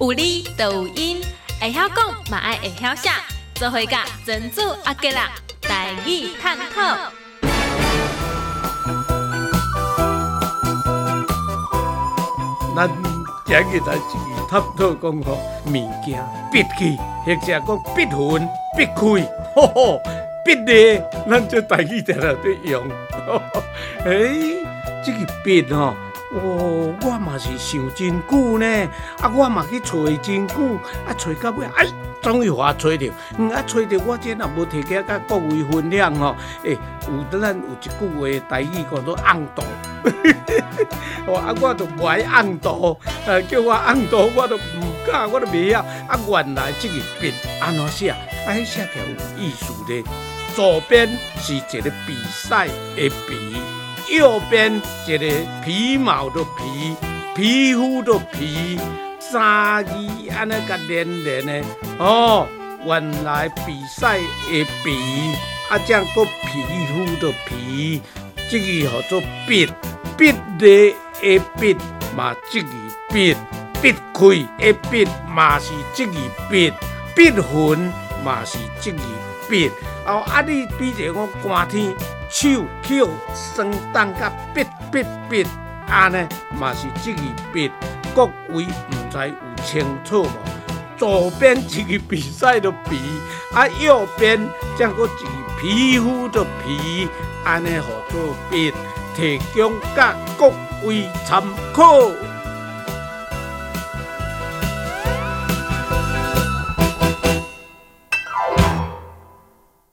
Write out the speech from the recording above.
有理就有因，会晓讲嘛爱会晓写，做伙甲珍珠阿吉啦，台语探讨。咱今日来一个探讨讲吼，物件闭起，或者讲闭魂闭开，吼吼，闭咧，咱这台语常常在用。诶，这个闭吼。哦，哦我嘛是想真久呢，啊，我嘛去找真久，啊，找到尾，哎，终于我找着，嗯，啊，找着我这若无提起甲各位分享吼，诶，有咱有一句话台语叫做暗道，哦，啊，我都不爱暗道，呃，叫我暗道，我都唔敢，我都袂晓，啊，原来这个笔安怎写，啊，迄写起来有意思咧，左边是一个比赛的比。右边一个皮毛的皮，皮肤的皮，三字安尼甲连连的哦。原来比赛的比，啊，这样个皮肤的皮，这个叫做笔，笔的的笔嘛，这个笔，笔开的笔嘛是这个笔，笔痕嘛是这个笔。哦，啊，你比如讲寒天。手口酸淡甲笔笔笔，安尼嘛是这个笔，各位唔知有清楚无？左边一个比赛的比，啊右边则个一个皮肤的皮，安尼好做笔，提供甲各位参考。